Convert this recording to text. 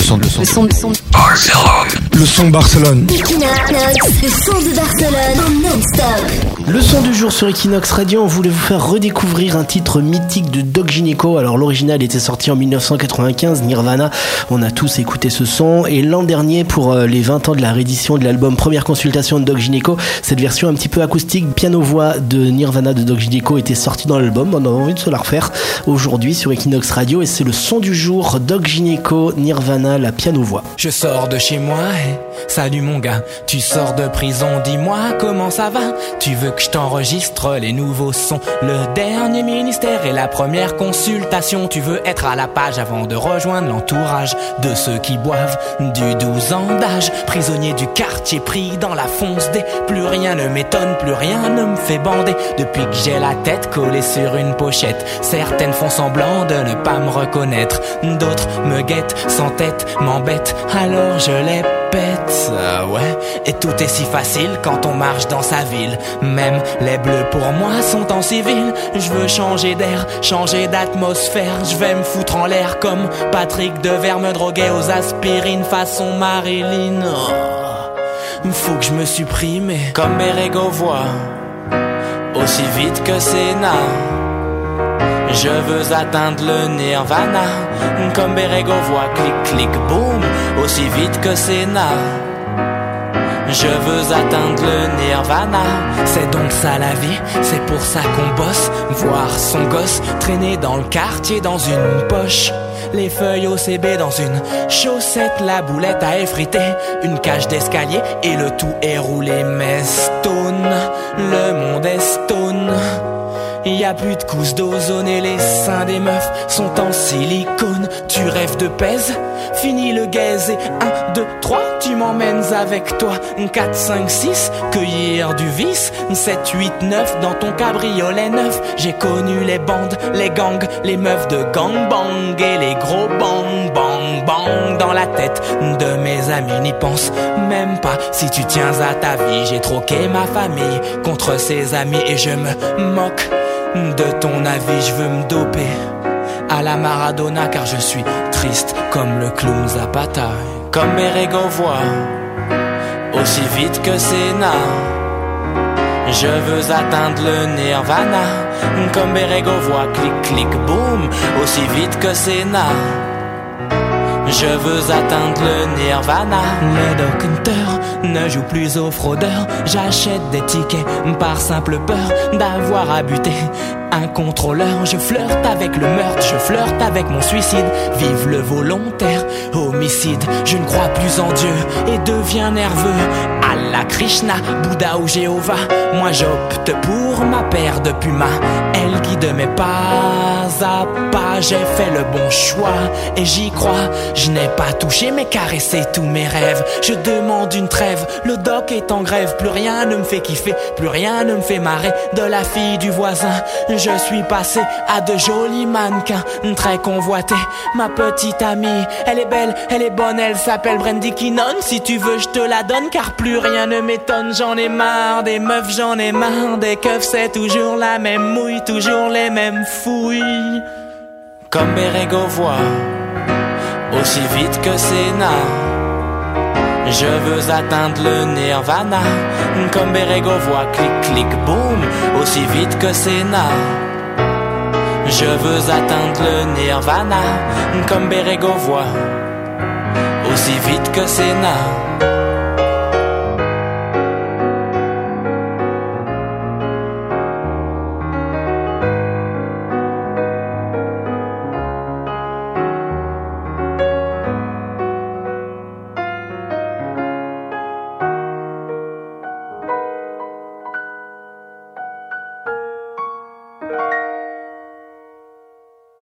son, le son. Le son, le son. Le son de Barcelone. Equinox, le son de Barcelone non-stop. Le son du jour sur Equinox Radio, on voulait vous faire redécouvrir un titre mythique de Doc Gineco. Alors l'original était sorti en 1995, Nirvana. On a tous écouté ce son. Et l'an dernier, pour euh, les 20 ans de la réédition de l'album Première consultation de Doc Gineco, cette version un petit peu acoustique, piano-voix de Nirvana de Doc Gineco était sortie dans l'album. On a envie de se la refaire aujourd'hui sur Equinox Radio. Et c'est le son du jour, Doc Gineco, Nirvana, piano-voix. Je sors de chez moi et salut mon gars, tu sors de prison, dis-moi comment ça va? Tu veux que je t'enregistre les nouveaux sons, le dernier ministère et la première consultation, tu veux être à la page avant de rejoindre l'entourage de ceux qui boivent du 12 ans d'âge, prisonnier du quartier pris dans la fonce des plus rien ne m'étonne, plus rien ne me fait bander. Depuis que j'ai la tête collée sur une pochette. Certaines font semblant de ne pas me reconnaître, d'autres me guettent sans tête, m'embêtent, alors je les pète. Ah ouais, et tout est si facile quand on marche dans sa ville. Même les bleus pour moi sont en civil. Je veux changer d'air, changer d'atmosphère. Je vais me foutre en l'air comme Patrick Devers me droguer aux aspirines façon Marilyn. Oh, faut que je me supprime comme Berego voit aussi vite que Sénat. Je veux atteindre le nirvana. Comme Berego voit clic clic boum Aussi vite que Sénat je veux atteindre le nirvana. C'est donc ça la vie, c'est pour ça qu'on bosse. Voir son gosse traîner dans le quartier dans une poche. Les feuilles au CB dans une chaussette, la boulette à effriter, une cage d'escalier et le tout est roulé. Mais stone, le monde est stone. Y a plus de couches d'ozone et les seins des meufs sont en silicone. Tu rêves de pèse, fini le gaze et 1, 2, 3, tu m'emmènes avec toi. 4, 5, 6, cueillir du vice. 7, 8, 9, dans ton cabriolet neuf. J'ai connu les bandes, les gangs, les meufs de gangbang et les gros bang bang bang dans la tête de mes amis. N'y pense même pas si tu tiens à ta vie. J'ai troqué ma famille contre ses amis et je me moque de ton avis, je veux me doper à la Maradona car je suis triste comme le clown Zapata. Comme Berego voit aussi vite que Sénat. Je veux atteindre le nirvana comme Berego voit clic clic boum aussi vite que Sénat. Je veux atteindre le nirvana. Les docteurs ne jouent plus aux fraudeurs. J'achète des tickets par simple peur d'avoir à buter un contrôleur. Je flirte avec le meurtre, je flirte avec mon suicide. Vive le volontaire, homicide. Je ne crois plus en Dieu et deviens nerveux. Allah, Krishna, Bouddha ou Jéhovah. Moi j'opte pour ma paire de Puma. Elle guide mes pas à pas. J'ai fait le bon choix et j'y crois. Je n'ai pas touché mais caressé tous mes rêves. Je demande une trêve. Le doc est en grève. Plus rien ne me fait kiffer. Plus rien ne me fait marrer. De la fille du voisin. Je suis passé à de jolis mannequins, très convoités. Ma petite amie, elle est belle, elle est bonne, elle s'appelle Brandy Kinnon. Si tu veux, je te la donne, car plus rien ne m'étonne. J'en ai marre des meufs, j'en ai marre des keufs, c'est toujours la même mouille, toujours les mêmes fouilles. Comme Berego voit, aussi vite que Sénat. Je veux atteindre le nirvana. Comme Berego voit clic clic boum Aussi vite que Sénat Je veux atteindre le nirvana. Comme Berego voit Aussi vite que Sénat